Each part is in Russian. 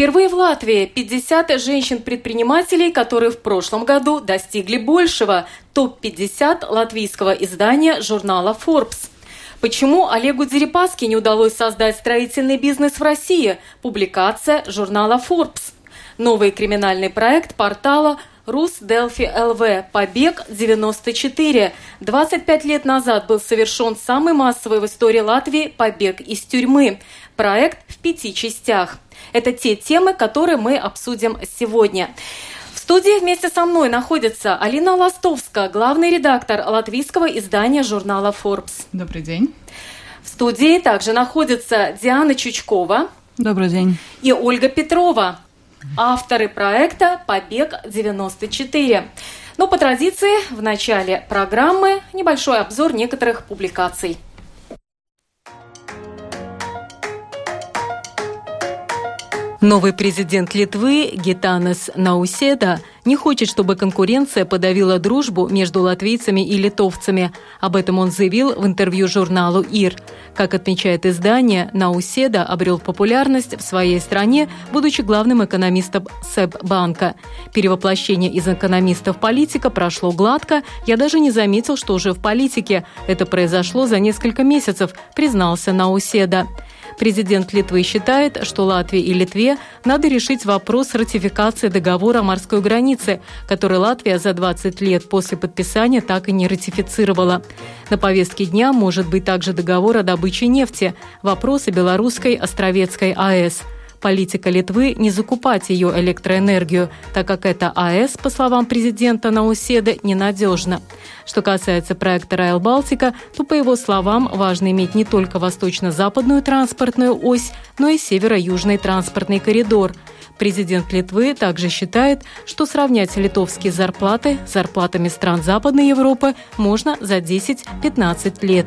Впервые в Латвии 50 женщин-предпринимателей, которые в прошлом году достигли большего – топ-50 латвийского издания журнала Forbes. Почему Олегу Дерипаски не удалось создать строительный бизнес в России? Публикация журнала Forbes. Новый криминальный проект портала Рус Делфи ЛВ. Побег 94. 25 лет назад был совершен самый массовый в истории Латвии побег из тюрьмы. Проект в пяти частях. Это те темы, которые мы обсудим сегодня. В студии вместе со мной находится Алина Ластовская, главный редактор латвийского издания журнала Forbes. Добрый день. В студии также находится Диана Чучкова. Добрый день. И Ольга Петрова, авторы проекта «Побег-94». Но по традиции в начале программы небольшой обзор некоторых публикаций. Новый президент Литвы Гитанес Науседа не хочет, чтобы конкуренция подавила дружбу между латвийцами и литовцами. Об этом он заявил в интервью журналу «Ир». Как отмечает издание, Науседа обрел популярность в своей стране, будучи главным экономистом СЭБ-банка. Перевоплощение из экономиста в политика прошло гладко. Я даже не заметил, что уже в политике. Это произошло за несколько месяцев, признался Науседа. Президент Литвы считает, что Латвии и Литве надо решить вопрос ратификации договора о морской границе, который Латвия за 20 лет после подписания так и не ратифицировала. На повестке дня может быть также договор о добыче нефти, вопросы белорусской Островецкой АЭС – политика Литвы не закупать ее электроэнергию, так как эта АЭС, по словам президента Науседы, ненадежна. Что касается проекта «Райл Балтика», то, по его словам, важно иметь не только восточно-западную транспортную ось, но и северо-южный транспортный коридор. Президент Литвы также считает, что сравнять литовские зарплаты с зарплатами стран Западной Европы можно за 10-15 лет.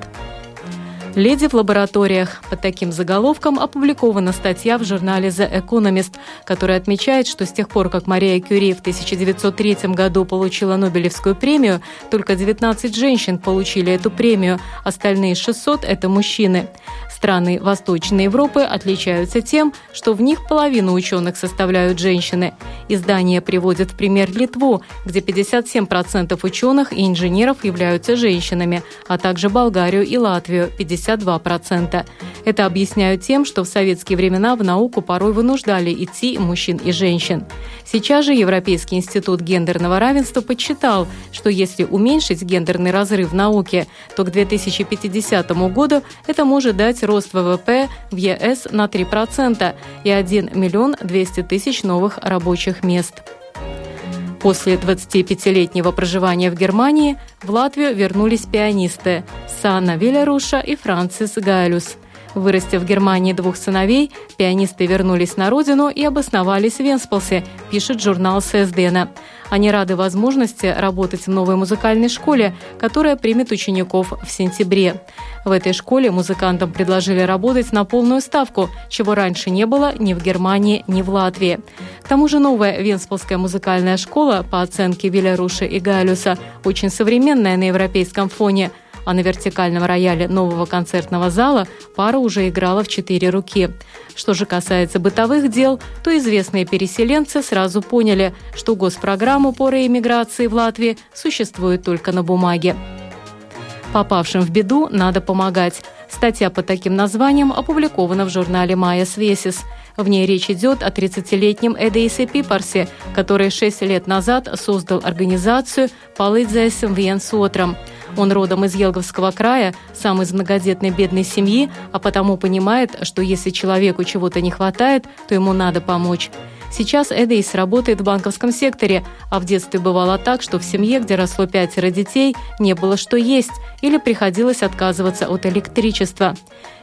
«Леди в лабораториях». Под таким заголовком опубликована статья в журнале The Economist, которая отмечает, что с тех пор, как Мария Кюри в 1903 году получила Нобелевскую премию, только 19 женщин получили эту премию, остальные 600 – это мужчины. Страны Восточной Европы отличаются тем, что в них половину ученых составляют женщины. Издание приводит в пример Литву, где 57% ученых и инженеров являются женщинами, а также Болгарию и Латвию – 50 52%. Это объясняют тем, что в советские времена в науку порой вынуждали идти мужчин и женщин. Сейчас же Европейский институт гендерного равенства подсчитал, что если уменьшить гендерный разрыв в науке, то к 2050 году это может дать рост ВВП в ЕС на 3% и 1 миллион 200 тысяч новых рабочих мест. После 25-летнего проживания в Германии в Латвию вернулись пианисты Санна Вилеруша и Францис Гайлюс. Вырастив в Германии двух сыновей, пианисты вернулись на родину и обосновались в Венспилсе, пишет журнал ССДН. Они рады возможности работать в новой музыкальной школе, которая примет учеников в сентябре. В этой школе музыкантам предложили работать на полную ставку, чего раньше не было ни в Германии, ни в Латвии. К тому же новая Венспилская музыкальная школа, по оценке Виляруши и Гайлюса, очень современная на европейском фоне – а на вертикальном рояле нового концертного зала пара уже играла в четыре руки. Что же касается бытовых дел, то известные переселенцы сразу поняли, что госпрограмму по реэмиграции в Латвии существует только на бумаге. Попавшим в беду надо помогать. Статья по таким названиям опубликована в журнале «Майя Свесис». В ней речь идет о 30-летнем Эдейсе Пипарсе, который 6 лет назад создал организацию «Palīdzēsim viens otram», он родом из Елговского края, сам из многодетной бедной семьи, а потому понимает, что если человеку чего-то не хватает, то ему надо помочь. Сейчас Эдейс работает в банковском секторе, а в детстве бывало так, что в семье, где росло пятеро детей, не было что есть или приходилось отказываться от электричества.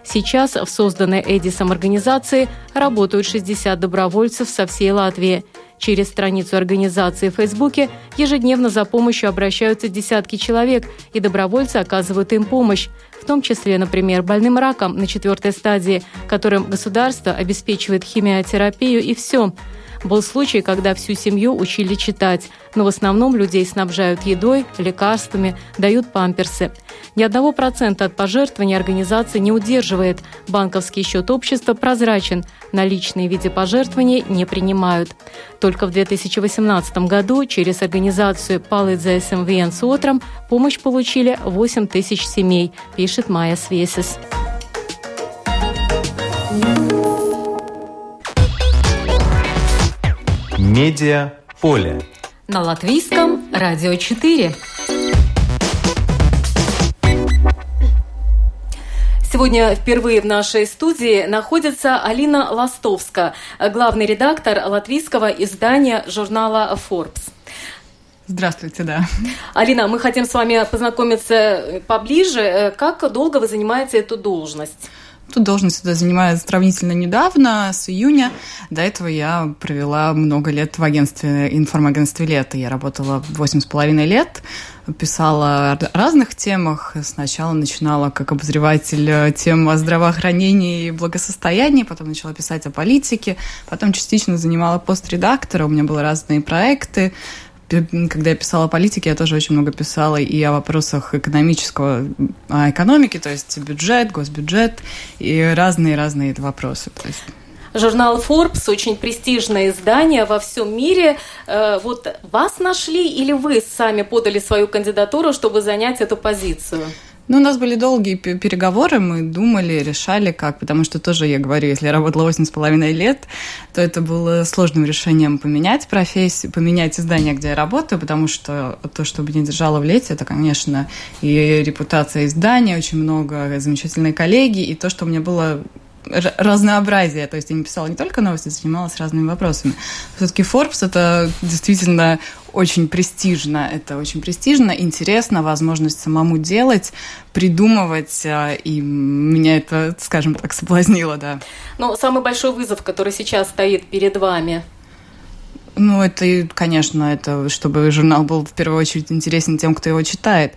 Сейчас в созданной Эдисом организации работают 60 добровольцев со всей Латвии – Через страницу организации в Фейсбуке ежедневно за помощью обращаются десятки человек, и добровольцы оказывают им помощь, в том числе, например, больным раком на четвертой стадии, которым государство обеспечивает химиотерапию и все – был случай, когда всю семью учили читать, но в основном людей снабжают едой, лекарствами, дают памперсы. Ни одного процента от пожертвований организация не удерживает. Банковский счет общества прозрачен, наличные в виде пожертвований не принимают. Только в 2018 году через организацию «Палыдзе СМВН с утром» помощь получили 8 тысяч семей, пишет Майя Свесис. Медиа поле. На латвийском радио 4. Сегодня впервые в нашей студии находится Алина Ластовска, главный редактор латвийского издания журнала Forbes. Здравствуйте, да. Алина, мы хотим с вами познакомиться поближе. Как долго вы занимаете эту должность? Тут должность я занимаю сравнительно недавно, с июня. До этого я провела много лет в агентстве, информагентстве «Лето». Я работала восемь с половиной лет, писала о разных темах. Сначала начинала как обозреватель тем о здравоохранении и благосостоянии, потом начала писать о политике, потом частично занимала пост редактора, у меня были разные проекты, когда я писала о политике, я тоже очень много писала и о вопросах экономического, о экономике, то есть бюджет, госбюджет и разные-разные вопросы. То есть... Журнал Forbes очень престижное издание во всем мире. Э, вот вас нашли или вы сами подали свою кандидатуру, чтобы занять эту позицию? Ну, у нас были долгие переговоры, мы думали, решали как, потому что тоже, я говорю, если я работала восемь с половиной лет, то это было сложным решением поменять профессию, поменять издание, где я работаю, потому что то, что меня держало в лете, это, конечно, и репутация издания, очень много замечательной коллеги, и то, что у меня было разнообразие. То есть я не писала не только новости, занималась разными вопросами. Все-таки Forbes это действительно очень престижно. Это очень престижно, интересно, возможность самому делать, придумывать, а, и меня это, скажем так, соблазнило, да. Но самый большой вызов, который сейчас стоит перед вами, ну, это, конечно, это чтобы журнал был в первую очередь интересен тем, кто его читает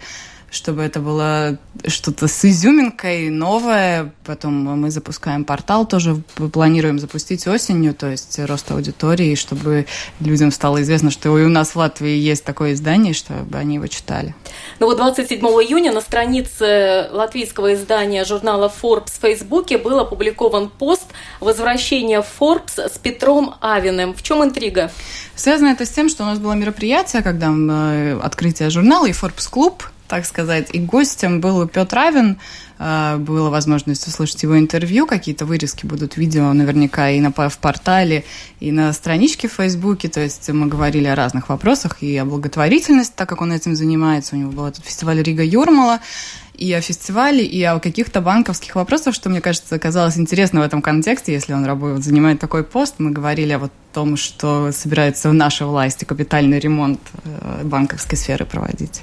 чтобы это было что-то с изюминкой, новое. Потом мы запускаем портал, тоже планируем запустить осенью, то есть рост аудитории, чтобы людям стало известно, что и у нас в Латвии есть такое издание, чтобы они его читали. Ну вот 27 июня на странице латвийского издания журнала Forbes в Фейсбуке был опубликован пост «Возвращение Forbes с Петром Авиным». В чем интрига? Связано это с тем, что у нас было мероприятие, когда э, открытие журнала и Forbes клуб так сказать. И гостем был Петр Равин. А, была возможность услышать его интервью. Какие-то вырезки будут видео наверняка и на, в портале, и на страничке в Фейсбуке. То есть мы говорили о разных вопросах и о благотворительности, так как он этим занимается. У него был этот фестиваль Рига Юрмала и о фестивале, и о каких-то банковских вопросах, что, мне кажется, оказалось интересно в этом контексте, если он работает, занимает такой пост. Мы говорили о том, что собирается в нашей власти капитальный ремонт э, банковской сферы проводить.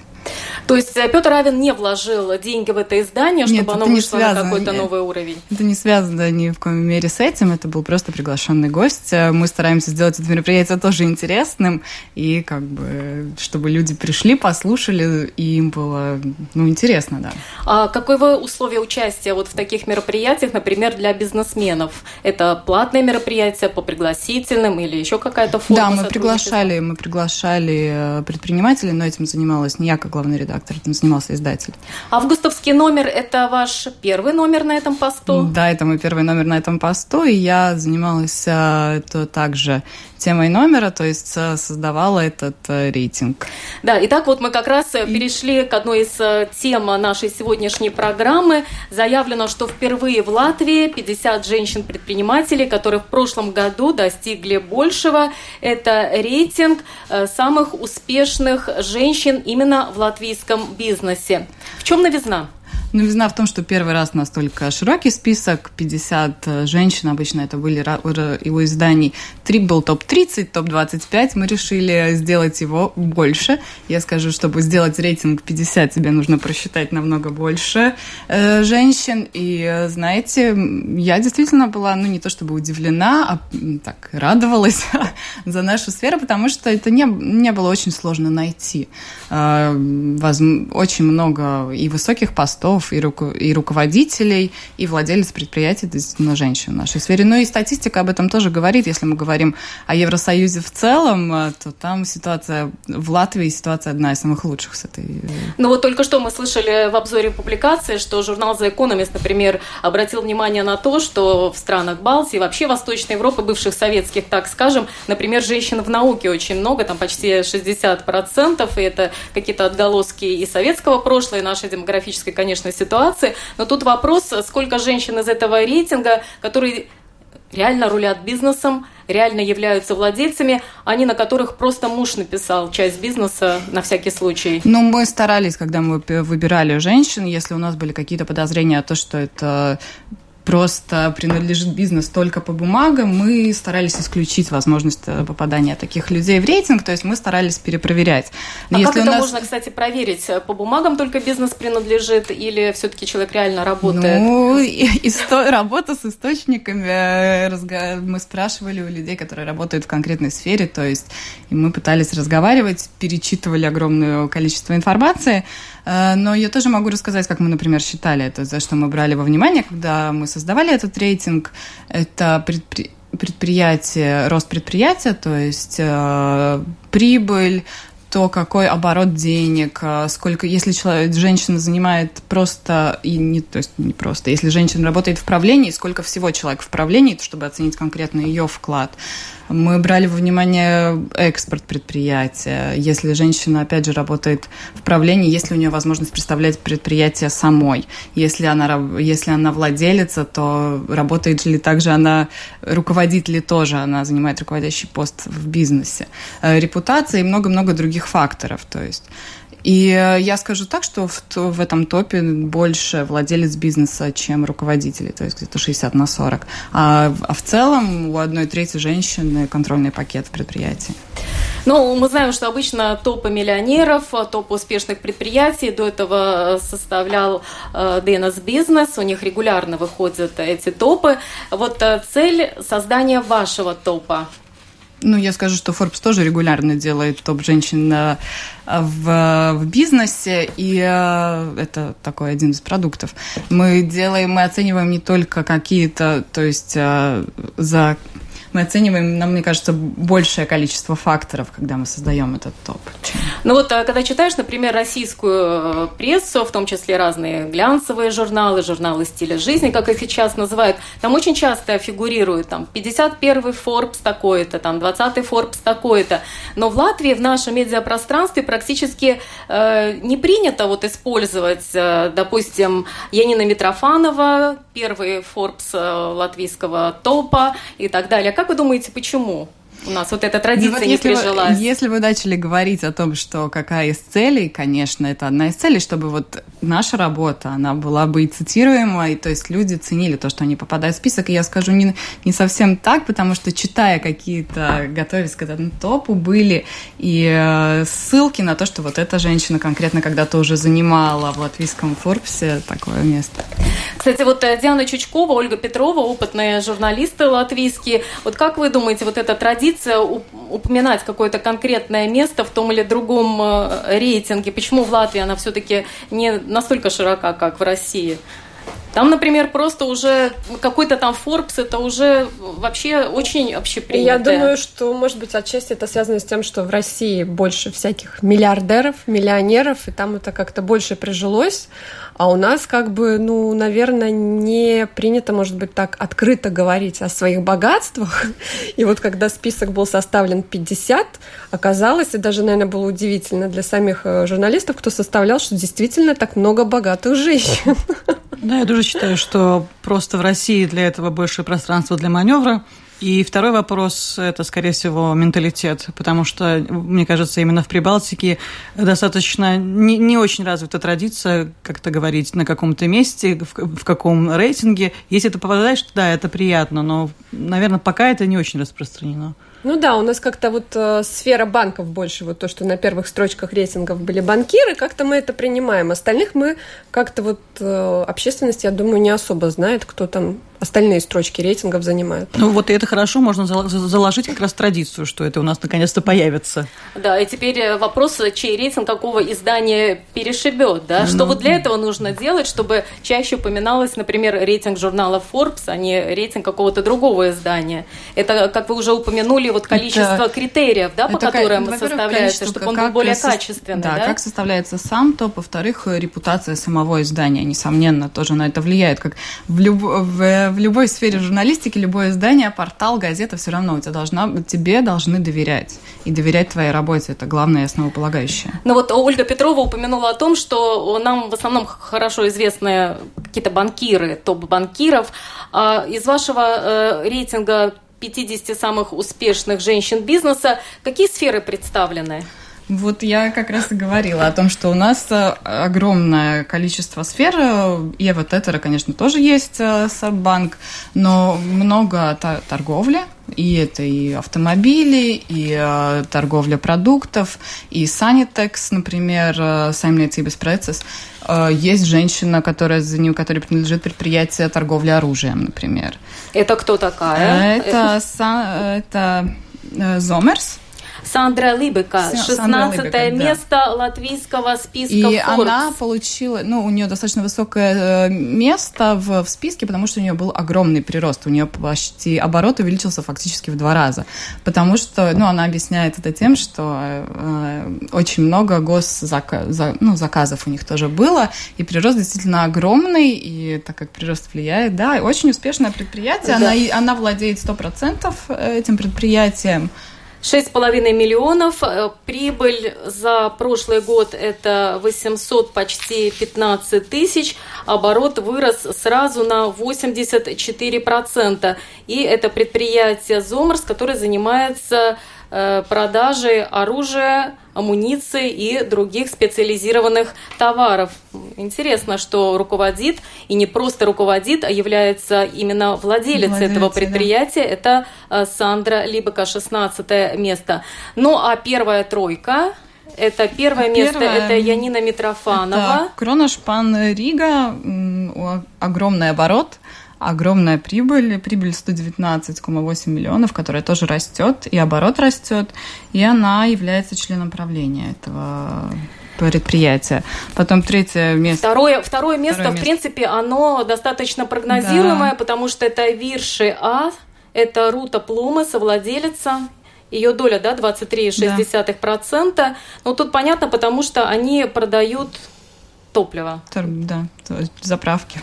То есть э, Петр Равин не вложил деньги в это издание, чтобы Нет, оно вышло связано. на какой-то новый уровень? Это не связано ни в коем мере с этим, это был просто приглашенный гость. Э, мы стараемся сделать это мероприятие тоже интересным, и как бы, чтобы люди пришли, послушали, и им было, ну, интересно, да. А каковы условия участия вот в таких мероприятиях, например, для бизнесменов? Это платное мероприятие по пригласительным или еще какая-то форма? Да, мы приглашали, мы приглашали э, предпринимателей, но этим занималась не я как главный редактор, этим занимался издатель. Августовский номер – это ваш первый номер на этом посту? Да, это мой первый номер на этом посту, и я занималась а, то также темой номера, то есть а, создавала этот а, рейтинг. Да, итак, вот мы как раз и... перешли к одной из тем нашей сегодняшней программы. Заявлено, что впервые в Латвии 50 женщин-предпринимателей, которые в прошлом году достигли большего. Это рейтинг самых успешных женщин именно в латвийском бизнесе. В чем новизна? Новизна в том, что первый раз настолько широкий список, 50 э, женщин, обычно это были его изданий. Три был топ-30, топ-25, мы решили сделать его больше. Я скажу, чтобы сделать рейтинг 50, тебе нужно просчитать намного больше э, женщин. И, э, знаете, я действительно была, ну, не то чтобы удивлена, а так радовалась за нашу сферу, потому что это не, не было очень сложно найти. Очень много и высоких постов, директоров, и, руку, и руководителей, и владелец предприятий, действительно, женщин в нашей сфере. Ну и статистика об этом тоже говорит. Если мы говорим о Евросоюзе в целом, э, то там ситуация в Латвии ситуация одна из самых лучших с этой. Э, ну вот только что мы слышали в обзоре публикации, что журнал The Economist, например, обратил внимание на то, что в странах Балтии, вообще Восточной Европы, бывших советских, так скажем, например, женщин в науке очень много, там почти 60%, и это какие-то отголоски и советского прошлого, и нашей демографической, конечно, сложной ситуации. Но тут вопрос, сколько женщин из этого рейтинга, которые реально рулят бизнесом, реально являются владельцами, они на которых просто муж написал часть бизнеса на всякий случай. Ну, мы старались, когда мы выбирали женщин, если у нас были какие-то подозрения о том, что это просто принадлежит бизнес только по бумагам, мы старались исключить возможность э, попадания таких людей в рейтинг, то есть мы старались перепроверять. Но а как это нас... можно, кстати, проверить? По бумагам только бизнес принадлежит или все-таки человек реально работает? Ну, исто... работа с источниками. Э, мы спрашивали у людей, которые работают в конкретной сфере, то есть и мы пытались разговаривать, перечитывали огромное количество информации, Э, но я тоже могу рассказать, как мы, например, считали это, за что мы брали во внимание, когда мы создавали этот рейтинг. Это предпри предприятие, рост предприятия, то есть э, прибыль, то какой оборот денег, э, сколько, если человек, женщина занимает просто, и не, то есть не просто, если женщина работает в правлении, сколько всего человек в правлении, чтобы оценить конкретно ее вклад. Мы брали во внимание экспорт предприятия. Если женщина, опять же, работает в правлении, есть ли у нее возможность представлять предприятие самой. Если она, если она владелица, то работает ли также она, руководит ли тоже, она занимает руководящий пост в бизнесе. Э, репутация и много-много других факторов. То есть и э, я скажу так, что в, в этом топе больше владелец бизнеса, чем руководители, то есть где-то 60 на 40. А, а в целом у одной трети женщины контрольный пакет в предприятии. Ну, мы знаем, что обычно топы миллионеров, топ успешных предприятий до этого составлял э, DNS Business, у них регулярно выходят эти топы. Вот э, цель создания вашего топа ну, я скажу, что Forbes тоже регулярно делает топ женщин э, в, в бизнесе, и э, это такой один из продуктов. Мы делаем, мы оцениваем не только какие-то, то есть э, за мы оцениваем, нам, мне кажется, большее количество факторов, когда мы создаем этот топ. Ну вот, а когда читаешь, например, российскую э, прессу, в том числе разные глянцевые журналы, журналы стиля жизни, как их сейчас называют, там очень часто фигурирует там 51-й Forbes такой-то, там 20-й Forbes такой-то. Но в Латвии, в нашем медиапространстве практически э, не принято вот использовать, э, допустим, Янина Митрофанова, первый Forbes э, латвийского топа и так далее. Как вы думаете, почему? У нас вот эта традиция ну, вот не если прижилась. Вы, если вы начали говорить о том, что какая из целей, конечно, это одна из целей, чтобы вот наша работа, она была бы и цитируемой, то есть люди ценили то, что они попадают в список. И я скажу не, не совсем так, потому что читая какие-то, готовясь к этому топу, были и э, ссылки на то, что вот эта женщина конкретно когда-то уже занимала в латвийском Форбсе такое место. Кстати, вот э, Диана Чучкова, Ольга Петрова, опытные журналисты латвийские, вот как вы думаете, вот эта традиция традиция упоминать какое-то конкретное место в том или другом э, рейтинге. Почему в Латвии она все-таки не настолько широка, как в России? Там, например, просто уже какой-то там Forbes, это уже вообще очень общепринято. Я думаю, что, может быть, отчасти это связано с тем, что в России больше всяких миллиардеров, миллионеров, и там это как-то больше прижилось. А у нас как бы, ну, наверное, не принято, может быть, так открыто говорить о своих богатствах. И вот когда список был составлен 50, оказалось, и даже, наверное, было удивительно для самих э, журналистов, кто составлял, что действительно так много богатых женщин. Да, я тоже считаю, что просто в России для этого больше пространства для маневра. И второй вопрос – это, скорее всего, менталитет, потому что, мне кажется, именно в Прибалтике достаточно не, не очень развита традиция как-то говорить на каком-то месте, в, в каком рейтинге. Если ты попадаешь, да, это приятно, но, наверное, пока это не очень распространено. Ну да, у нас как-то вот э, сфера банков больше, вот то, что на первых строчках рейтингов были банкиры, как-то мы это принимаем. Остальных мы как-то вот э, общественность, я думаю, не особо знает, кто там остальные строчки рейтингов занимают. Ну вот и это хорошо, можно заложить как раз традицию, что это у нас наконец-то появится. Да, и теперь э, вопрос, чей рейтинг какого издания перешибет, да? Что ну, вот для этого нужно делать, чтобы чаще упоминалось, например, рейтинг журнала Forbes, а не рейтинг какого-то другого издания. Это, как вы уже упомянули, вот количество это, критериев, да, по это, которым составляется, чтобы он был более качественный. Да, да, как составляется сам топ, во-вторых, репутация самого издания, несомненно, тоже на это влияет, как в, люб... в в любой сфере журналистики, любое издание, портал, газета, все равно у тебя должна, тебе должны доверять. И доверять твоей работе – это главное основополагающее. Ну вот Ольга Петрова упомянула о том, что нам в основном хорошо известны какие-то банкиры, топ банкиров. А из вашего э, рейтинга 50 самых успешных женщин бизнеса какие сферы представлены? Вот я как раз и говорила о том, что у нас э, огромное количество сфер. И вот это, конечно, тоже есть э, Саббанк, но много торговли, и это и автомобили, и э, торговля продуктов, и Sanitex, например, э, Simulated Process. Э, есть женщина, которая за ним, которой принадлежит предприятие торговли оружием, например. Это кто такая? Это, это Зомерс. Сандра Либека, 16 место да. латвийского списка И Forbes. она получила, ну, у нее достаточно высокое э, место в, в списке, потому что у нее был огромный прирост. У нее почти оборот увеличился фактически в два раза. Потому что, ну, она объясняет это тем, что э, очень много госзаказов за, ну, заказов у них тоже было, и прирост действительно огромный, и так как прирост влияет, да, очень успешное предприятие, да. она, она владеет 100% этим предприятием. 6,5 миллионов. Э, прибыль за прошлый год это 800 почти 15 тысяч. Оборот вырос сразу на 84%. И это предприятие «Зомерс», которое занимается продажи оружия, амуниции и других специализированных товаров. Интересно, что руководит, и не просто руководит, а является именно владелец Владелец, этого предприятия. Да. Это э, Сандра Либека, 16 место. Ну, а первая тройка это первое а место, первое, это Янина Митрофанова. Это Кронашпан Рига, огромный оборот огромная прибыль, прибыль 119,8 миллионов, которая тоже растет, и оборот растет, и она является членом правления этого предприятия. Потом третье место. Второе, второе место, второе в принципе, оно достаточно прогнозируемое, да. потому что это Вирши А, это Рута Плума, совладелица ее доля, да, 23,6%. Да. Но тут понятно, потому что они продают топливо. Да, заправки.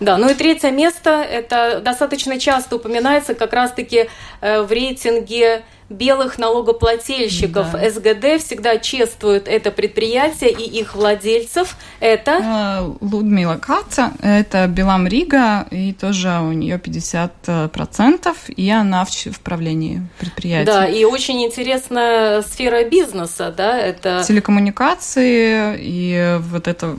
Да, ну и третье место, это достаточно часто упоминается как раз-таки э, в рейтинге белых налогоплательщиков. Да. СГД всегда чествует это предприятие и их владельцев. Это? Э, Людмила Каца, это Белам Рига, и тоже у нее 50%, и она в, в правлении предприятия. Да, и очень интересная сфера бизнеса, да, это... Телекоммуникации, и вот это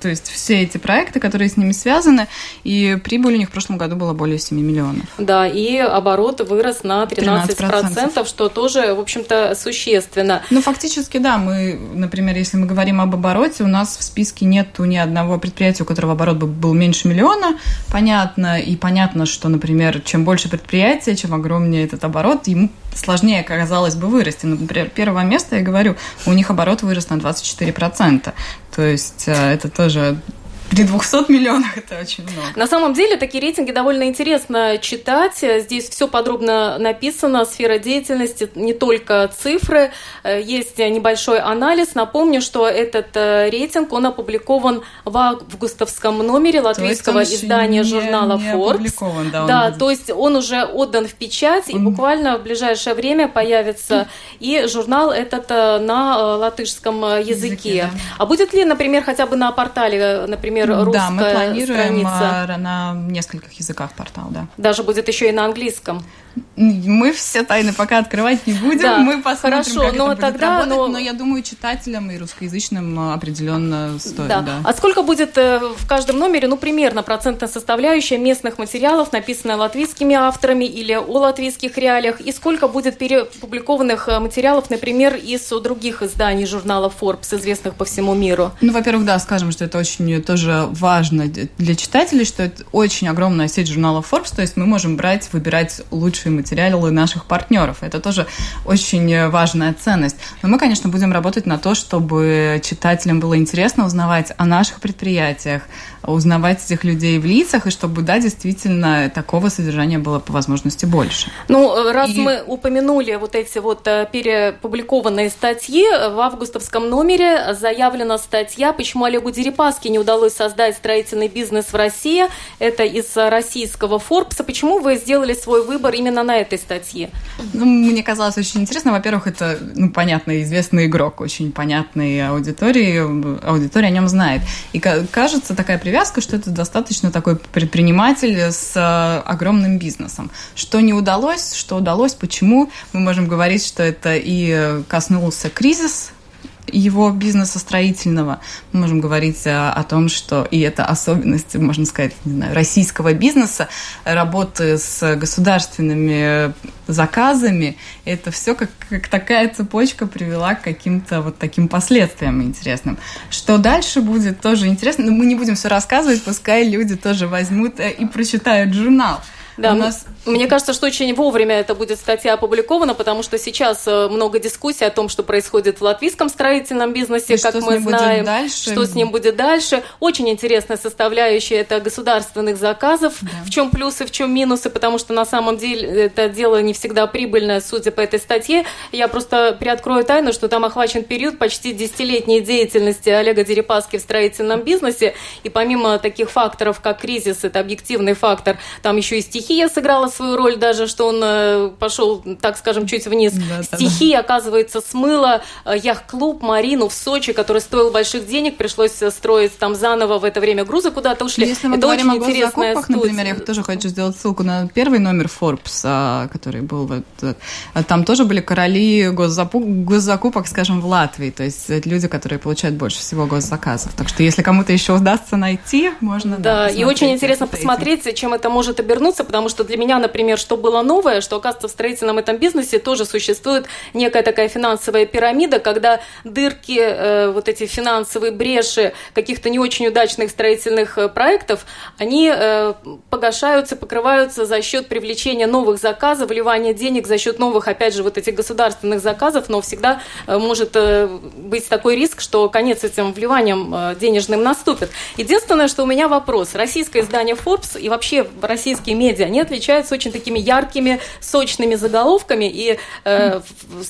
то есть все эти проекты, которые с ними связаны, и прибыль у них в прошлом году была более 7 миллионов. Да, и оборот вырос на 13%, 13%. что тоже, в общем-то, существенно. Ну, фактически, да, мы, например, если мы говорим об обороте, у нас в списке нету ни одного предприятия, у которого оборот был меньше миллиона, понятно, и понятно, что, например, чем больше предприятия, чем огромнее этот оборот, ему сложнее, казалось бы, вырасти. Например, первое место, я говорю, у них оборот вырос на 24%. То есть э, это тоже при 200 миллионах это очень много. На самом деле такие рейтинги довольно интересно читать. Здесь все подробно написано, сфера деятельности, не только цифры. Есть небольшой анализ. Напомню, что этот э, рейтинг, он опубликован в августовском номере латвийского издания не, журнала не Forbes. Да, да то есть он уже отдан в печать, он... и буквально в ближайшее время появится и журнал этот э, на э, латышском языке. языке да. А будет ли, например, хотя бы на портале, например, например, русская Да, мы планируем страница. на нескольких языках портал, да. Даже будет еще и на английском. Мы все тайны пока открывать не будем. Да, Мы посмотрим, хорошо, как но это тогда, будет работать. Но... но я думаю, читателям и русскоязычным э, определенно стоит. Да. Да. А сколько будет э, в каждом номере, ну, примерно процентная составляющая местных материалов, написанных латвийскими авторами или о латвийских реалиях, и сколько будет перепубликованных э, материалов, например, из других изданий журнала Forbes, известных по всему миру? Ну, во-первых, да, скажем, что это очень тоже важно для читателей, что это очень огромная сеть журналов Forbes, то есть мы можем брать, выбирать лучшие материалы наших партнеров. Это тоже очень важная ценность. Но мы, конечно, будем работать на то, чтобы читателям было интересно узнавать о наших предприятиях, узнавать этих людей в лицах, и чтобы, да, действительно, такого содержания было по возможности больше. Ну, раз и... мы упомянули вот эти вот э, перепубликованные статьи, в августовском номере заявлена статья, почему Олегу Дерипаске не удалось создать строительный бизнес в России. Это из российского Форбса. Почему вы сделали свой выбор именно на этой статье? Ну, мне казалось очень интересно. Во-первых, это, ну, понятно, известный игрок, очень понятный аудитории, аудитория о нем знает. И кажется, такая привязка привязка, что это достаточно такой предприниматель с э, огромным бизнесом. Что не удалось, что удалось, почему, мы можем говорить, что это и коснулся кризис его бизнеса строительного. Мы можем говорить о, о том, что и это особенность, можно сказать, не знаю, российского бизнеса, работы с государственными заказами. Это все как, как такая цепочка привела к каким-то вот таким последствиям интересным. Что дальше будет, тоже интересно. Но мы не будем все рассказывать, пускай люди тоже возьмут э, и прочитают журнал. Да, у нас... Мне кажется, что очень вовремя это будет статья опубликована, потому что сейчас э, много дискуссий о том, что происходит в латвийском строительном бизнесе, и как мы знаем, что с ним будет дальше. Очень интересная составляющая это государственных заказов. Да. В чем плюсы, в чем минусы, потому что на самом деле это дело не всегда прибыльное, судя по этой статье. Я просто приоткрою тайну, что там охвачен период почти десятилетней деятельности Олега Дерипаски в строительном бизнесе. И помимо таких факторов, как кризис, это объективный фактор, там еще и стихи стихия сыграла свою роль, даже что он э, пошел, так скажем, чуть вниз. Да, Стихия, да. оказывается, смыла э, яхт-клуб Марину в Сочи, который стоил больших денег, пришлось э, строить там заново в это время грузы куда-то ушли. Если мы это говорим очень о интересная студия. например, я тоже хочу сделать ссылку на первый номер Forbes, а, который был вот, там тоже были короли госзакупок, скажем, в Латвии, то есть люди, которые получают больше всего госзаказов. Так что если кому-то еще удастся найти, можно. Да, да и очень интересно посмотреть, чем это может обернуться, потому что для меня, например, что было новое, что, оказывается, в строительном этом бизнесе тоже существует некая такая финансовая пирамида, когда дырки, э, вот эти финансовые бреши каких-то не очень удачных строительных э, проектов, они э, погашаются, покрываются за счет привлечения новых заказов, вливания денег за счет новых, опять же, вот этих государственных заказов, но всегда может быть такой риск, что конец этим вливанием денежным наступит. Единственное, что у меня вопрос. Российское издание Forbes и вообще российские медиа они отличаются очень такими яркими, сочными заголовками. И э,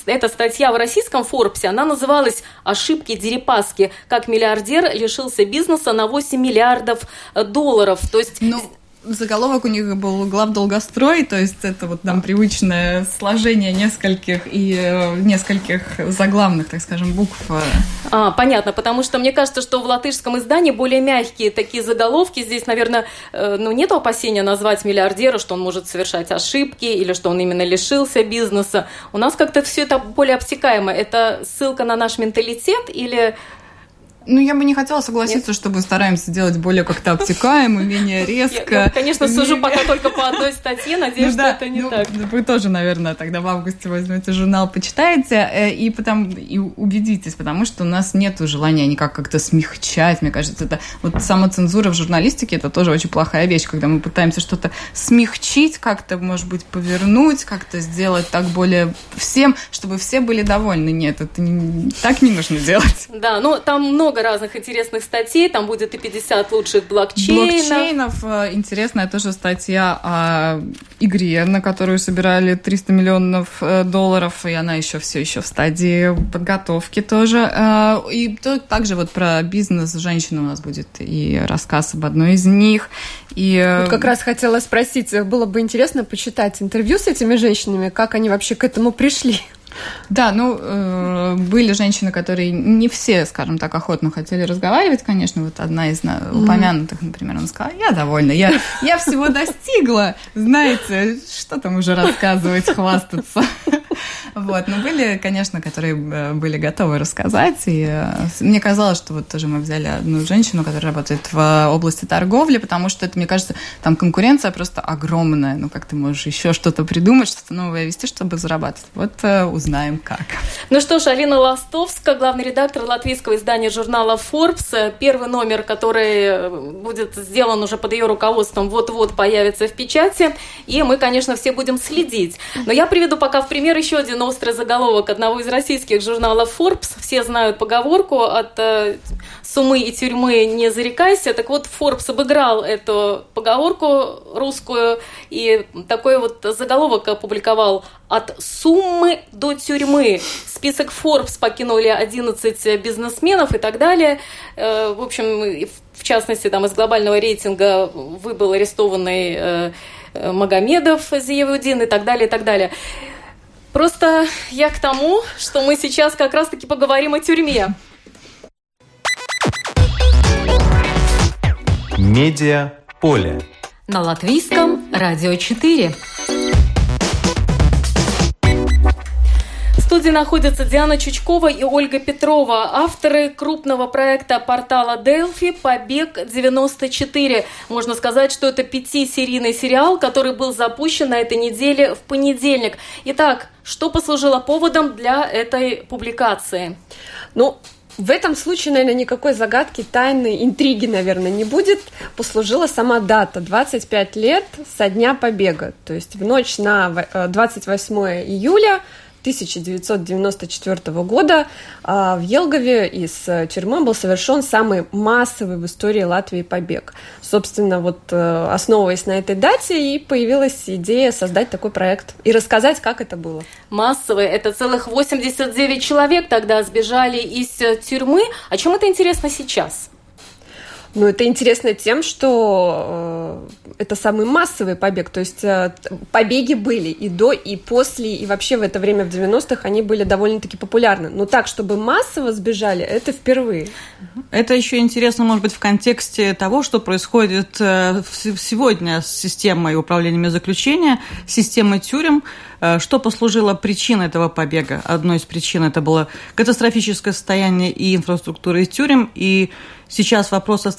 эта статья в российском Форбсе, она называлась «Ошибки Дерипаски. Как миллиардер лишился бизнеса на 8 миллиардов долларов». То есть... Ну заголовок у них был глав долгострой, то есть это вот нам привычное сложение нескольких и э, нескольких заглавных, так скажем, букв. А, понятно, потому что мне кажется, что в латышском издании более мягкие такие заголовки. Здесь, наверное, э, ну, нет опасения назвать миллиардера, что он может совершать ошибки или что он именно лишился бизнеса. У нас как-то все это более обтекаемо. Это ссылка на наш менталитет или ну, я бы не хотела согласиться, Нет. что мы стараемся делать более как-то обтекаемо, менее резко. Я, конечно, сужу пока только по одной статье, надеюсь, ну, что это не ну, так. Вы тоже, наверное, тогда в августе возьмете журнал, почитаете э, и потом и убедитесь, потому что у нас нет желания никак как-то смягчать. Мне кажется, это вот самоцензура в журналистике это тоже очень плохая вещь, когда мы пытаемся что-то смягчить, как-то, может быть, повернуть, как-то сделать так более всем, чтобы все были довольны. Нет, это не, так не нужно делать. Да, ну там много много разных интересных статей, там будет и 50 лучших блокчейнов. Блокчейнов. Э, интересная тоже статья о игре, на которую собирали 300 миллионов э, долларов, и она еще все еще в стадии подготовки тоже. Э, и также вот про бизнес женщин у нас будет и рассказ об одной из них. И... Вот как раз хотела спросить, было бы интересно почитать интервью с этими женщинами, как они вообще к этому пришли. Да, ну, э, были женщины, которые не все, скажем так, охотно хотели разговаривать, конечно. Вот одна из упомянутых, например, она сказала, я довольна, я, я всего достигла, знаете, что там уже рассказывать, хвастаться. Вот, но были, конечно, которые э, были готовы рассказать, и э, мне казалось, что вот тоже мы взяли одну женщину, которая работает в области торговли, потому что это, мне кажется, там конкуренция просто огромная, ну, как ты можешь еще что-то придумать, что-то новое вести, чтобы зарабатывать. Вот узнаем как. Ну что ж, Алина Ластовская, главный редактор латвийского издания журнала Forbes. Первый номер, который э, будет сделан уже под ее руководством, вот-вот появится в печати. И мы, конечно, все будем следить. Но я приведу пока в пример еще один острый заголовок одного из российских журналов Forbes. Все знают поговорку от э, сумы и тюрьмы не зарекайся. Так вот, Forbes обыграл эту поговорку русскую и такой вот заголовок опубликовал «От суммы до тюрьмы. Список Forbes покинули 11 бизнесменов и так далее. Э, в общем, в частности, там из глобального рейтинга выбыл арестованный э, Магомедов Зиевудин и так далее, и так далее. Просто я к тому, что мы сейчас как раз-таки поговорим о тюрьме. Медиа поле. На латвийском радио 4. Студии находятся Диана Чучкова и Ольга Петрова, авторы крупного проекта портала Delphi «Побег-94». Можно сказать, что это пятисерийный сериал, который был запущен на этой неделе в понедельник. Итак, что послужило поводом для этой публикации? Ну, в этом случае, наверное, никакой загадки, тайны, интриги, наверное, не будет. Послужила сама дата – 25 лет со дня побега. То есть в ночь на 28 э, июля 1994 года а, в Елгове из э, тюрьмы был совершен самый массовый в истории Латвии побег. Собственно, вот э, основываясь на этой дате, и появилась идея создать такой проект и рассказать, как это было. Массовый – это целых 89 человек тогда сбежали из э, тюрьмы. О чем это интересно сейчас? Ну, это интересно тем, что э, это самый массовый побег. То есть э, побеги были и до, и после, и вообще в это время, в 90-х, они были довольно-таки популярны. Но так, чтобы массово сбежали, это впервые. Это еще интересно, может быть, в контексте того, что происходит э, сегодня с системой управления заключения, системой тюрем. Э, что послужило причиной этого побега? Одной из причин это было катастрофическое состояние и инфраструктуры тюрем, и сейчас вопрос о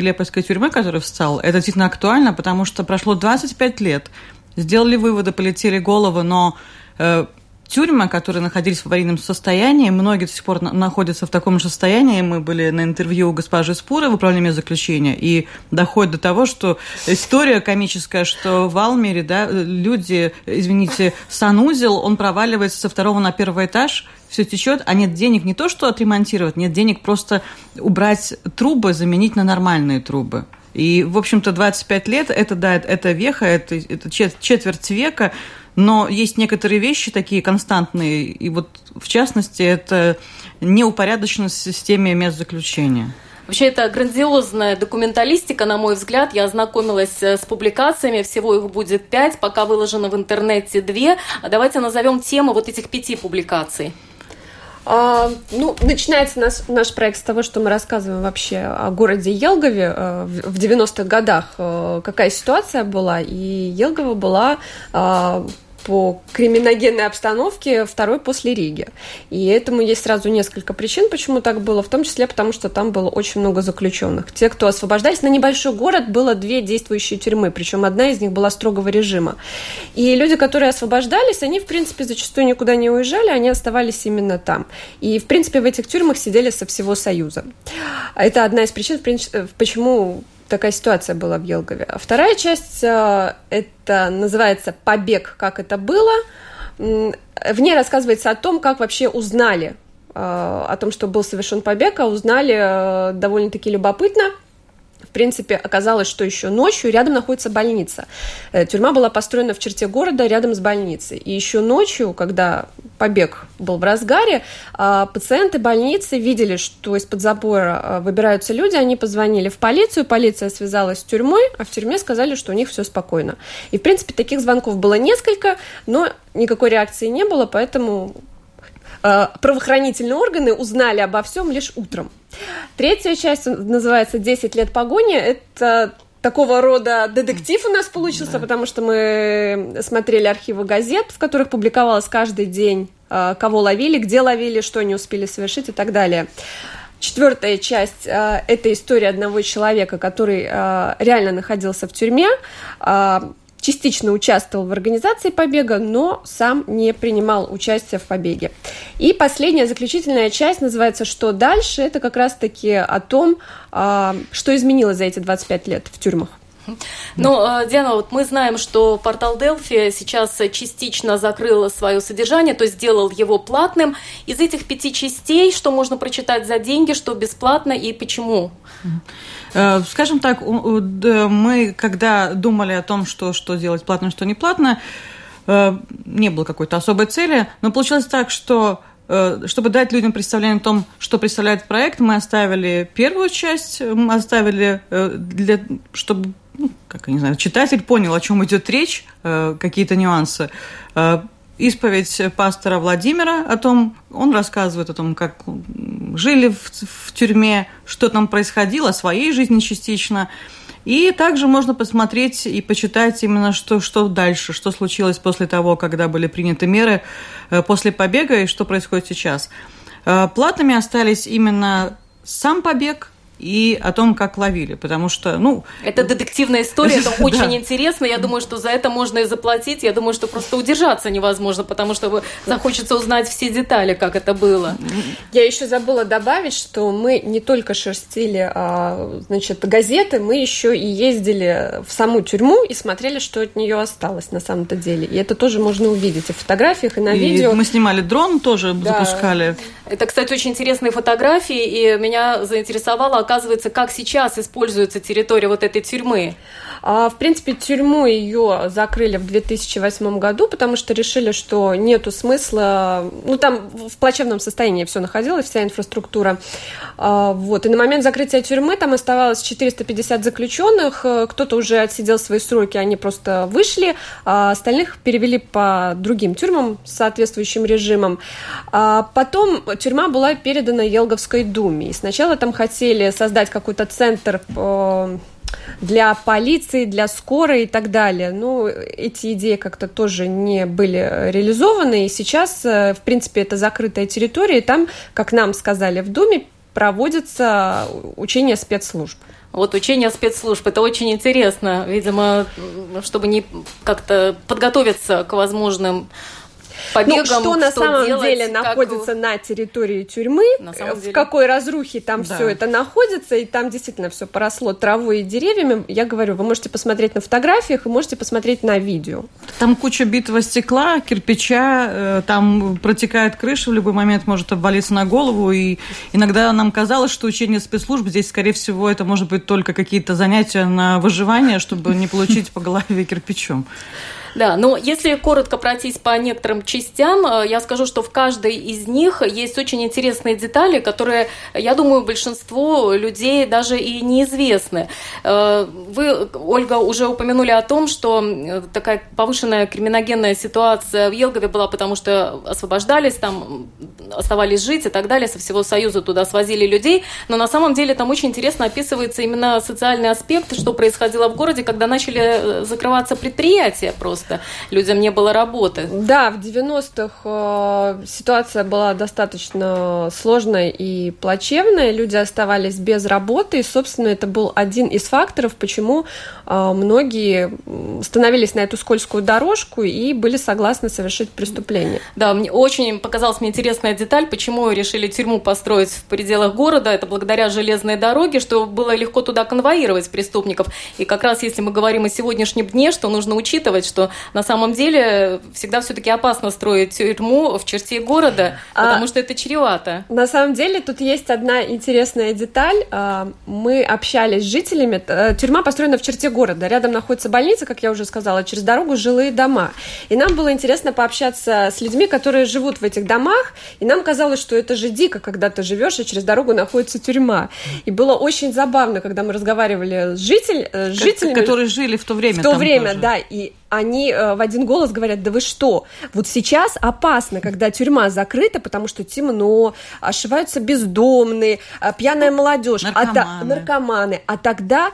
Лепойской тюрьмы, который встал, это действительно актуально, потому что прошло 25 лет, сделали выводы, полетели головы, но э, тюрьмы, которые находились в аварийном состоянии, многие до сих пор находятся в таком же состоянии. Мы были на интервью у госпожи Спуры в управлении заключения, и доходит до того, что история комическая, что в Алмере да, люди, извините, санузел, он проваливается со второго на первый этаж, все течет, а нет денег не то, что отремонтировать, нет денег просто убрать трубы, заменить на нормальные трубы. И, в общем-то, 25 лет, это, да, это веха, это, это четверть века, но есть некоторые вещи такие константные, и вот в частности это неупорядоченность в системе мест заключения. Вообще, это грандиозная документалистика, на мой взгляд. Я ознакомилась э, с публикациями, всего их будет пять, пока выложено в интернете две. А давайте назовем тему вот этих пяти публикаций. А, ну, начинается наш, наш проект с того, что мы рассказываем вообще о городе Елгове э, в 90-х годах, э, какая ситуация была. И Елгова была а, по криминогенной обстановке второй после Риги. И этому есть сразу несколько причин, почему так было, в том числе потому, что там было очень много заключенных. Те, кто освобождались, на небольшой город было две действующие тюрьмы, причем одна из них была строгого режима. И люди, которые освобождались, они, в принципе, зачастую никуда не уезжали, они оставались именно там. И, в принципе, в этих тюрьмах сидели со всего Союза. Это одна из причин, почему такая ситуация была в Елгове. А вторая часть э, это называется «Побег. Как это было». В ней рассказывается о том, как вообще узнали э, о том, что был совершен побег, а узнали э, довольно-таки любопытно – в принципе, оказалось, что еще ночью рядом находится больница. Э, тюрьма была построена в черте города рядом с больницей. И еще ночью, когда побег был в разгаре, а, пациенты больницы видели, что из-под забора а, выбираются люди, они позвонили в полицию, полиция связалась с тюрьмой, а в тюрьме сказали, что у них все спокойно. И, в принципе, таких звонков было несколько, но никакой реакции не было, поэтому правоохранительные органы узнали обо всем лишь утром. Третья часть называется «10 лет погони». Это такого рода детектив у нас получился, да. потому что мы смотрели архивы газет, в которых публиковалось каждый день, а, кого ловили, где ловили, что они успели совершить и так далее. Четвертая часть э, – это история одного человека, который э, реально находился в тюрьме, э, частично участвовал в организации побега, но сам не принимал участие в побеге. И последняя заключительная часть называется «Что дальше?». Это как раз-таки о том, что изменилось за эти 25 лет в тюрьмах. Ну, э, Диана, вот мы знаем, что портал Delphi сейчас частично закрыл свое содержание, то есть сделал его платным. Из этих пяти частей, что можно прочитать за деньги, что бесплатно и почему? Э, скажем так, мы, когда думали о том, что, что делать платно, что не платно, э, не было какой-то особой цели, но получилось так, что чтобы дать людям представление о том, что представляет проект, мы оставили первую часть, мы оставили, для, чтобы ну, как я не знаю, читатель понял, о чем идет речь, э, какие-то нюансы. Э, исповедь пастора Владимира о том, он рассказывает о том, как жили в, в тюрьме, что там происходило, о своей жизни частично. И также можно посмотреть и почитать именно, что, что дальше, что случилось после того, когда были приняты меры э, после побега и что происходит сейчас. Платными остались именно сам побег – и о том, как ловили, потому что, ну... Это детективная история, это очень интересно, я думаю, что за это можно и заплатить, я думаю, что просто удержаться невозможно, потому что захочется узнать все детали, как это было. Я еще забыла добавить, что мы не только шерстили, а, значит, газеты, мы еще и ездили в саму тюрьму и смотрели, что от нее осталось на самом-то деле, и это тоже можно увидеть и в фотографиях, и на и видео. Мы снимали дрон тоже, да. запускали. Это, кстати, очень интересные фотографии, и меня заинтересовало, оказывается, как сейчас используется территория вот этой тюрьмы. А, в принципе, тюрьму ее закрыли в 2008 году, потому что решили, что нету смысла, ну там в плачевном состоянии все находилось, вся инфраструктура. А, вот. И на момент закрытия тюрьмы там оставалось 450 заключенных, кто-то уже отсидел свои сроки, они просто вышли, а остальных перевели по другим тюрьмам с соответствующим режимом. Потом тюрьма была передана Елговской думе, и сначала там хотели создать какой-то центр для полиции, для скорой и так далее. Ну, эти идеи как-то тоже не были реализованы, и сейчас, э, в принципе, это закрытая территория, и там, как нам сказали в Думе, проводятся учения спецслужб. Вот учение спецслужб, это очень интересно, видимо, чтобы не как-то подготовиться к возможным побегом. Ну, что на самом делать, деле как... находится на территории тюрьмы, на в деле... какой разрухе там да. все это находится, и там действительно все поросло травой и деревьями. Я говорю, вы можете посмотреть на фотографиях и можете посмотреть на видео. Там куча битого стекла, кирпича, э, там протекает крыша, в любой момент может обвалиться на голову, и иногда нам казалось, что учение спецслужб здесь, скорее всего, это может быть только какие-то занятия на выживание, чтобы не получить по голове кирпичом. Да, но если коротко пройтись по некоторым частям, э, я скажу, что в каждой из них есть очень интересные детали, которые, я думаю, большинству людей даже и неизвестны. Э, вы, Ольга, уже упомянули о том, что э, такая повышенная криминогенная ситуация в Елгове была, потому что освобождались, там оставались жить и так далее, со всего Союза туда свозили людей, но на самом деле там очень интересно описывается именно социальный аспект, что происходило в городе, когда начали закрываться предприятия просто просто людям не было работы. Да, в 90-х э, ситуация была достаточно сложная и плачевная, люди оставались без работы, и, собственно, это был один из факторов, почему э, многие становились на эту скользкую дорожку и были согласны совершить преступление. Да, мне очень показалась мне интересная деталь, почему решили тюрьму построить в пределах города, это благодаря железной дороге, что было легко туда конвоировать преступников. И как раз если мы говорим о сегодняшнем дне, что нужно учитывать, что на самом деле всегда все-таки опасно строить тюрьму в черте города, а, потому что это чревато. На самом деле тут есть одна интересная деталь. А, мы общались с жителями. Э, тюрьма построена в черте города. Рядом находится больница, как я уже сказала, через дорогу жилые дома. И нам было интересно пообщаться с людьми, которые живут в этих домах, и нам казалось, что это же дико, когда ты живешь, и через дорогу находится тюрьма. И было очень забавно, когда мы разговаривали с, житель, э, с жителями. Которые жили в то время. В то время, тоже. да. И они э, в один голос говорят, да вы что, вот сейчас опасно, когда тюрьма закрыта, потому что темно, ошиваются бездомные, э, пьяная молодежь, наркоманы. А, наркоманы. а тогда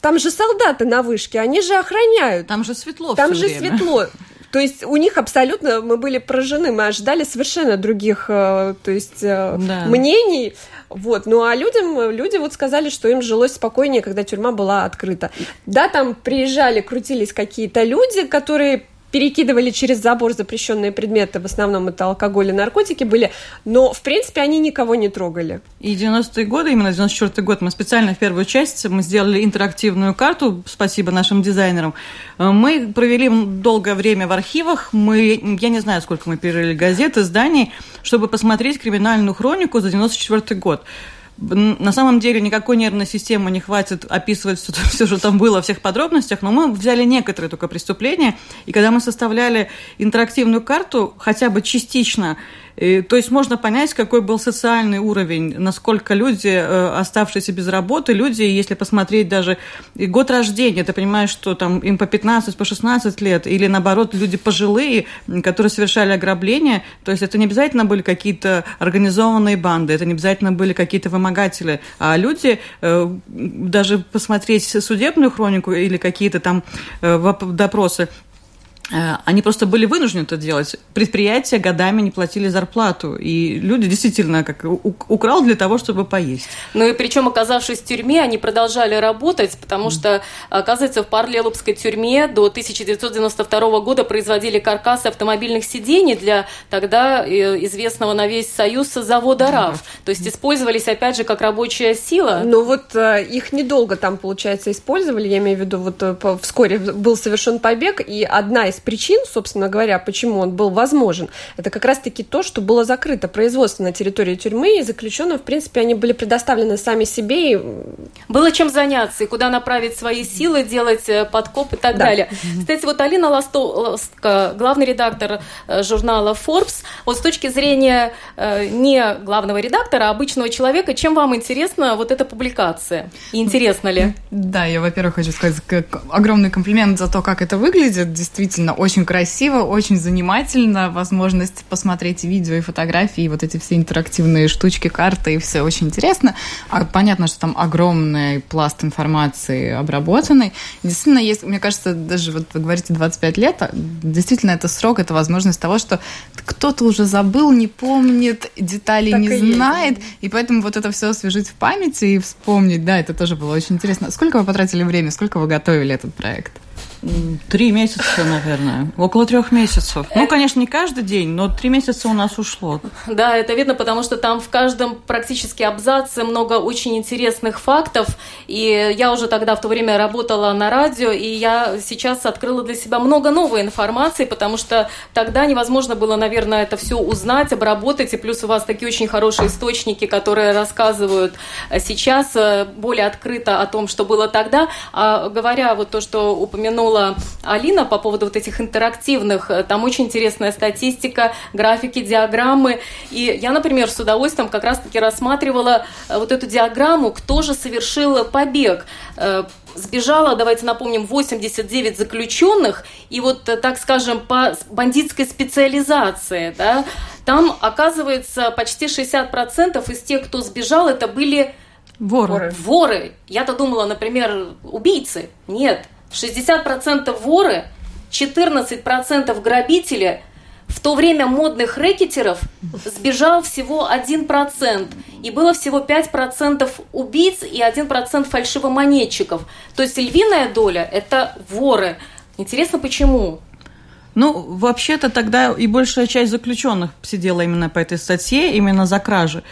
там же солдаты на вышке, они же охраняют. Там же светло Там же время. светло. То есть у них абсолютно мы были поражены, мы ожидали совершенно других, то есть да. мнений. Вот. Ну а людям, люди вот сказали, что им жилось спокойнее, когда тюрьма была открыта. Да, там приезжали, крутились какие-то люди, которые перекидывали через забор запрещенные предметы, в основном это алкоголь и наркотики были, но, в принципе, они никого не трогали. И 90-е годы, именно 94-й год, мы специально в первую часть, мы сделали интерактивную карту, спасибо нашим дизайнерам. Мы провели долгое время в архивах, мы, я не знаю, сколько мы перерыли газет, изданий, чтобы посмотреть криминальную хронику за 94 год на самом деле никакой нервной системы не хватит описывать все, все, что там было, во всех подробностях, но мы взяли некоторые только преступления, и когда мы составляли интерактивную карту, хотя бы частично и, то есть можно понять, какой был социальный уровень, насколько люди, э, оставшиеся без работы, люди, если посмотреть даже год рождения, ты понимаешь, что там им по 15, по 16 лет, или наоборот, люди пожилые, которые совершали ограбления, то есть это не обязательно были какие-то организованные банды, это не обязательно были какие-то вымогатели, а люди, э, даже посмотреть судебную хронику или какие-то там э, допросы, они просто были вынуждены это делать. Предприятия годами не платили зарплату, и люди действительно как украл для того, чтобы поесть. Ну и причем, оказавшись в тюрьме, они продолжали работать, потому что, оказывается, в Парлелупской тюрьме до 1992 года производили каркасы автомобильных сидений для тогда э, известного на весь Союз завода РАФ. То есть использовались, опять же, как рабочая сила. Ну вот э, их недолго там, получается, использовали, я имею в виду, вот вскоре был совершен побег, и одна из из причин, собственно говоря, почему он был возможен, это как раз-таки то, что было закрыто производство на территории тюрьмы, и заключенным, в принпе, они были предоставлены сами себе. И... Было чем заняться, и куда направить свои силы, делать э, подкоп и так да. далее. Кстати, вот Алина Ластовска, главный редактор э, журнала Forbes, вот с точки зрения э, не главного редактора, а обычного человека, чем вам интересна вот эта публикация? И интересно ли? Да, я, во-первых, хочу сказать огромный комплимент за то, как это выглядит. Действительно, действительно очень красиво, очень занимательно. Возможность посмотреть видео и фотографии, и вот эти все интерактивные штучки, карты, и все очень интересно. А понятно, что там огромный пласт информации обработанный. Действительно, есть, мне кажется, даже вот вы говорите 25 лет, а действительно это срок, это возможность того, что кто-то уже забыл, не помнит, деталей так не знает, есть. и поэтому вот это все освежить в памяти и вспомнить, да, это тоже было очень интересно. Сколько вы потратили время, сколько вы готовили этот проект? Три месяца, наверное. Около трех месяцев. Ну, конечно, не каждый день, но три месяца у нас ушло. Да, это видно, потому что там в каждом практически абзаце много очень интересных фактов. И я уже тогда в то время работала на радио, и я сейчас открыла для себя много новой информации, потому что тогда невозможно было, наверное, это все узнать, обработать. И плюс у вас такие очень хорошие источники, которые рассказывают сейчас э, более открыто о том, что было тогда. А говоря вот то, что упомянул упомянула Алина по поводу вот этих интерактивных. Э, там очень интересная статистика, графики, диаграммы. И я, например, с удовольствием как раз-таки рассматривала э, вот эту диаграмму, кто же совершил побег э, сбежало, давайте напомним, 89 заключенных, и вот, так скажем, по бандитской специализации, да, там, оказывается, почти 60% из тех, кто сбежал, это были воры. Воры. Я-то думала, например, убийцы. Нет, 60% воры, 14% грабители, в то время модных рэкетеров сбежал всего 1%, и было всего 5% убийц и 1% фальшивомонетчиков. То есть львиная доля – это воры. Интересно, почему? Ну, вообще-то тогда и большая часть заключенных сидела именно по этой статье, именно за кражи.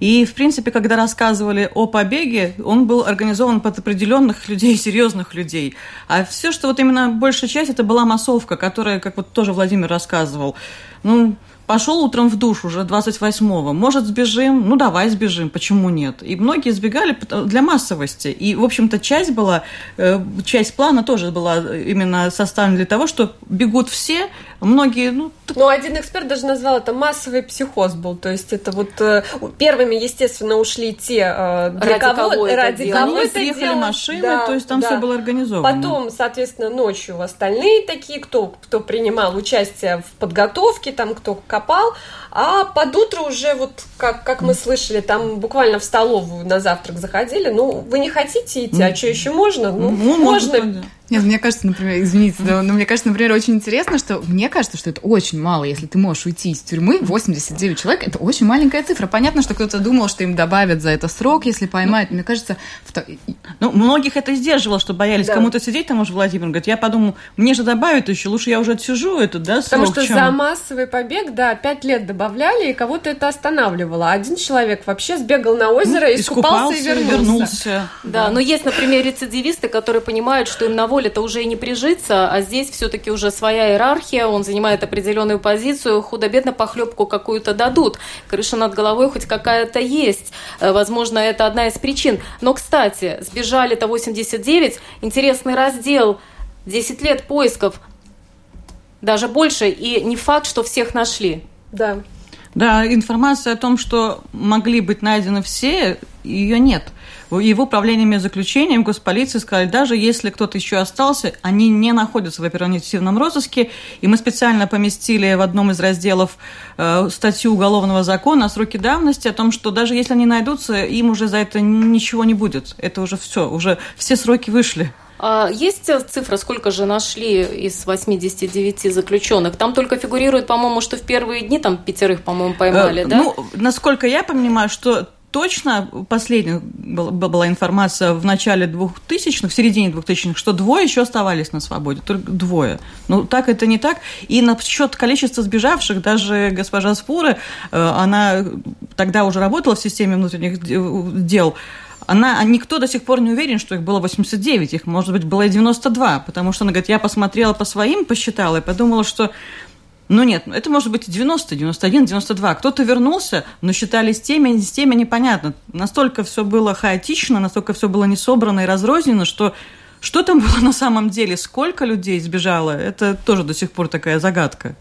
И, в принципе, когда рассказывали о побеге, он был организован под определенных людей, серьезных людей. А все, что вот именно большая часть, это была массовка, которая, как вот тоже Владимир рассказывал, ну, пошел утром в душ уже 28-го, может, сбежим? Ну, давай сбежим, почему нет? И многие сбегали для массовости. И, в общем-то, часть была, э, часть плана тоже была именно составлена для того, что бегут все, многие, ну... Ну, один эксперт даже назвал это массовый психоз был, то есть это вот э, первыми, естественно, ушли те, э, для ради кого, кого ради это кого это приехали дело. машины, да, то есть там да. все было организовано. Потом, соответственно, ночью остальные такие, кто, кто принимал участие в подготовке, там, кто копал, а под утро уже вот, как, как мы слышали, там буквально в столовую на завтрак заходили, ну, вы не хотите идти, а что еще можно? Ну, ну можно. можно. Нет, мне кажется, например, извините, но, но мне кажется, например, очень интересно, что мне кажется, что это очень мало, если ты можешь уйти из тюрьмы, 89 человек, это очень маленькая цифра. Понятно, что кто-то думал, что им добавят за это срок, если поймают. Ну, мне кажется, в... ну, многих это сдерживало, что боялись да. кому-то сидеть, там уже Владимир говорит, я подумал, мне же добавят еще, лучше я уже отсижу это, да, срок, Потому что чем... за массовый побег, да, 5 лет добавляли, и кого-то это останавливало. Один человек вообще сбегал на озеро, ну, искупался, искупался и вернулся. вернулся. Да, да, но есть, например, рецидивисты, которые понимают, что им на воле-то уже и не прижить житься, а здесь все-таки уже своя иерархия, он занимает определенную позицию, худо-бедно похлебку какую-то дадут, крыша над головой хоть какая-то есть. Э, возможно, это одна из причин. Но, кстати, сбежали-то 89, интересный раздел, 10 лет поисков, даже больше, и не факт, что всех нашли. Да. Да, информация о том, что могли быть найдены все, ее нет. И в управлении заключением госполиции сказали, даже если кто-то еще остался, они не находятся в оперативном розыске. И мы специально поместили в одном из разделов э, статью уголовного закона о сроке давности, о том, что даже если они найдутся, им уже за это ничего не будет. Это уже все, уже все сроки вышли. А есть цифра, сколько же нашли из 89 заключенных? Там только фигурирует, по-моему, что в первые дни там пятерых, по-моему, поймали, э, да? Ну, насколько я понимаю, что точно последняя была информация в начале 2000-х, в середине 2000-х, что двое еще оставались на свободе, только двое. Ну, так это не так. И насчет количества сбежавших, даже госпожа Спуры, э, она тогда уже работала в системе внутренних дел, она, никто до сих пор не уверен, что их было 89, их, может быть, было и 92, потому что она говорит, я посмотрела по своим, посчитала и подумала, что ну нет, это может быть 90, 91, 92. Кто-то вернулся, но считали с теми, с теми непонятно. Настолько все было хаотично, настолько все было не собрано и разрознено, что что там было на самом деле, сколько людей сбежало, это тоже до сих пор такая загадка.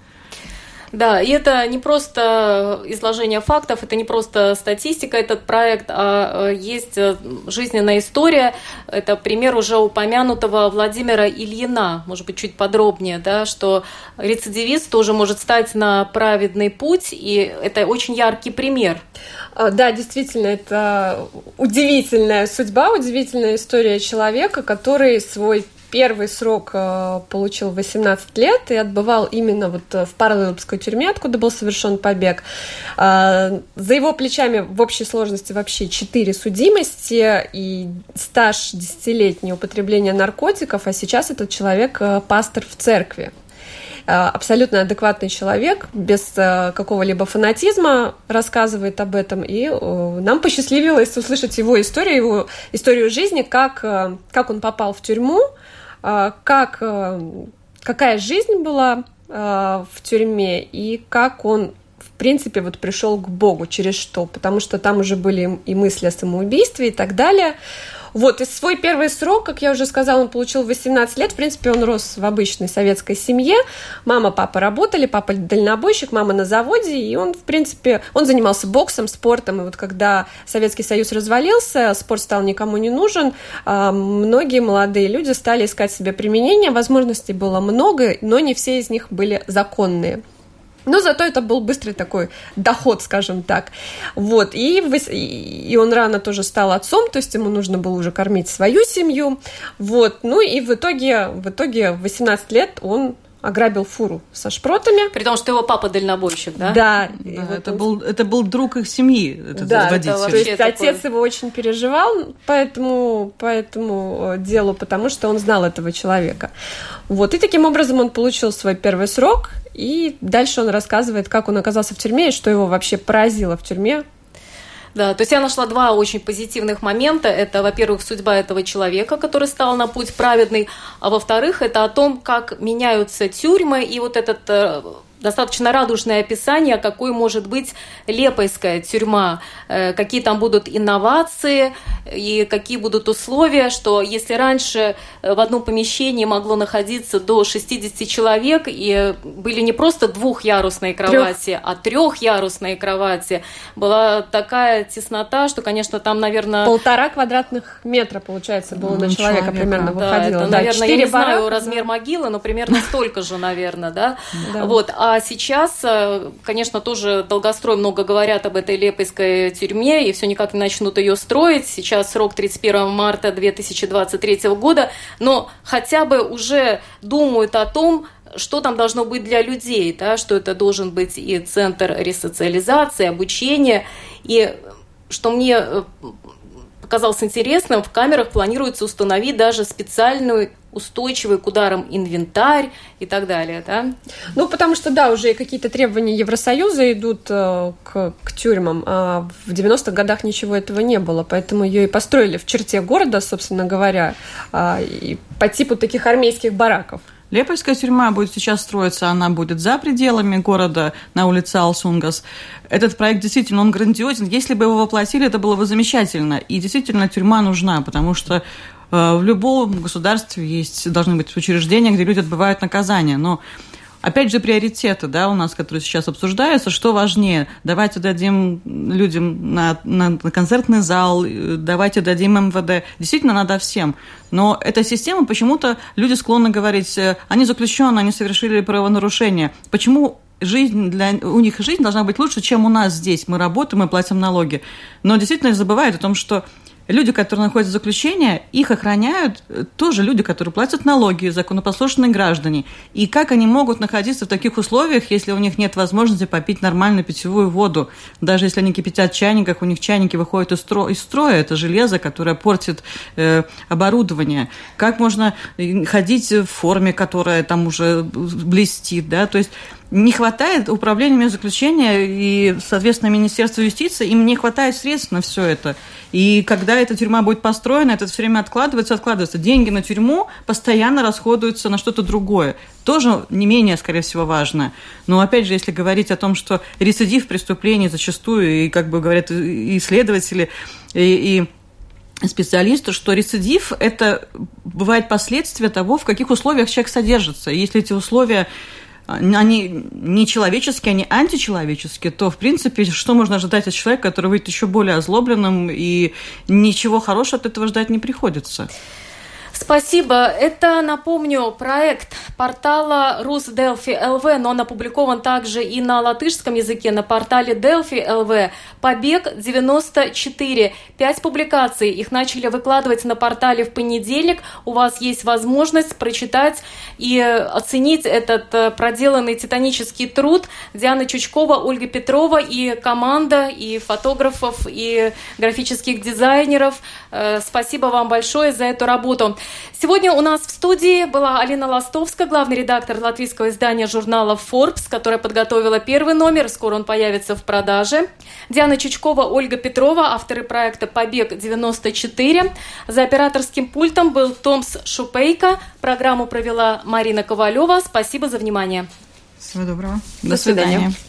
Да, и это не просто изложение фактов, это не просто статистика, этот проект, а э, есть э, жизненная история. Это пример уже упомянутого Владимира Ильина, может быть, чуть подробнее, да, что рецидивист тоже может стать на праведный путь, и это очень яркий пример. А, да, действительно, это удивительная судьба, удивительная история человека, который свой первый срок э, получил 18 лет и отбывал именно вот э, в Парловской тюрьме, откуда был совершен побег. Э, за его плечами в общей сложности вообще 4 судимости и стаж десятилетнего употребления наркотиков, а сейчас этот человек пастор в церкви абсолютно адекватный человек, без какого-либо фанатизма рассказывает об этом, и нам посчастливилось услышать его историю, его историю жизни, как, как он попал в тюрьму, как, э, какая жизнь была э, в тюрьме и как он в принципе, вот пришел к Богу, через что, потому что там уже были и мысли о самоубийстве и так далее. Вот, и свой первый срок, как я уже сказала, он получил 18 лет. В принципе, он рос в обычной советской семье. Мама, папа работали, папа дальнобойщик, мама на заводе, и он, в принципе, он занимался боксом, спортом. И вот когда Советский Союз развалился, спорт стал никому не нужен, а, многие молодые люди стали искать себе применение. Возможностей было много, но не все из них были законные. Но зато это был быстрый такой доход, скажем так. Вот. И, и он рано тоже стал отцом, то есть ему нужно было уже кормить свою семью. Вот. Ну и в итоге, в итоге в 18 лет он ограбил фуру со шпротами. При том, что его папа дальнобойщик, да? Да. да вот это, он... был, это был друг их семьи, этот да, водитель. Это то есть такой... отец его очень переживал по этому, по этому э, делу, потому что он знал этого человека. Вот, и таким образом он получил свой первый срок, и дальше он рассказывает, как он оказался в тюрьме и что его вообще поразило в тюрьме, да, то есть я нашла два очень позитивных момента. Это, во-первых, судьба этого человека, который стал на путь праведный, а во-вторых, это о том, как меняются тюрьмы и вот этот э, достаточно радужное описание, какой может быть лепойская тюрьма, э, какие там будут инновации и какие будут условия, что если раньше э, в одном помещении могло находиться до 60 человек, и были не просто двухъярусные кровати, Трех. а трехъярусные кровати, была такая теснота, что, конечно, там, наверное... Полтора квадратных метра, получается, было ну, на человека, человека примерно да, выходило. Это, да, наверное, я не знаю размер могилы, но примерно столько же, наверное, да? Вот. А а сейчас, э, конечно, тоже долгострой много говорят об этой Лепойской тюрьме, и все никак не начнут ее строить. Сейчас срок 31 марта 2023 года, но хотя бы уже думают о том, что там должно быть для людей, да, что это должен быть и центр ресоциализации, обучения, и что мне э, показалось интересным, в камерах планируется установить даже специальную устойчивый к ударам инвентарь и так далее, да? Ну, потому что, да, уже какие-то требования Евросоюза идут э, к, к тюрьмам, а в 90-х годах ничего этого не было, поэтому ее и построили в черте города, собственно говоря, э, и по типу таких армейских бараков. Лепойская тюрьма будет сейчас строиться, она будет за пределами города на улице Алсунгас. Этот проект действительно, он грандиозен. Если бы его воплотили, это было бы замечательно. И действительно, тюрьма нужна, потому что э, в любом государстве есть, должны быть учреждения, где люди отбывают наказание. Но Опять же, приоритеты, да, у нас, которые сейчас обсуждаются, что важнее? Давайте дадим людям на, на, на концертный зал, давайте дадим МВД. Действительно, надо всем. Но эта система, почему-то люди склонны говорить, э, они заключенные, они совершили правонарушение. Почему жизнь для у них жизнь должна быть лучше, чем у нас здесь. Мы работаем, мы платим налоги. Но действительно забывают о том, что люди, которые находятся в заключении, их охраняют э, тоже люди, которые платят налоги, законопослушные граждане. И как они могут находиться в таких условиях, если у них нет возможности попить нормальную питьевую воду? Даже если они кипятят в чайниках, у них чайники выходят из, стро- из строя, это железо, которое портит э, оборудование. Как можно э, ходить в форме, которая там уже блестит, да? То есть не хватает управления заключения и, соответственно, Министерства юстиции, им не хватает средств на все это. И когда эта тюрьма будет построена, это все время откладывается, откладывается. Деньги на тюрьму постоянно расходуются на что-то другое. Тоже не менее, скорее всего, важно. Но, опять же, если говорить о том, что рецидив преступлений зачастую, и, как бы говорят исследователи, и, и специалисты, что рецидив – это бывает последствия того, в каких условиях человек содержится. Если эти условия они не человеческие, они античеловеческие, то, в принципе, что можно ожидать от человека, который выйдет еще более озлобленным, и ничего хорошего от этого ждать не приходится. Спасибо. Это, напомню, проект портала Русделфи ЛВ, но он опубликован также и на латышском языке на портале Delphi ЛВ. Побег 94. Пять публикаций. Их начали выкладывать на портале в понедельник. У вас есть возможность прочитать и оценить этот э, проделанный титанический труд Дианы Чучкова, Ольга Петрова и команда, и фотографов, и графических дизайнеров. Э, спасибо вам большое за эту работу. Сегодня у нас в студии была Алина Ластовская, главный редактор латвийского издания журнала Forbes, которая подготовила первый номер, скоро он появится в продаже. Диана Чучкова, Ольга Петрова, авторы проекта «Побег-94». За операторским пультом был Томс Шупейко. Программу провела Марина Ковалева. Спасибо за внимание. Всего доброго. До, До свидания. свидания.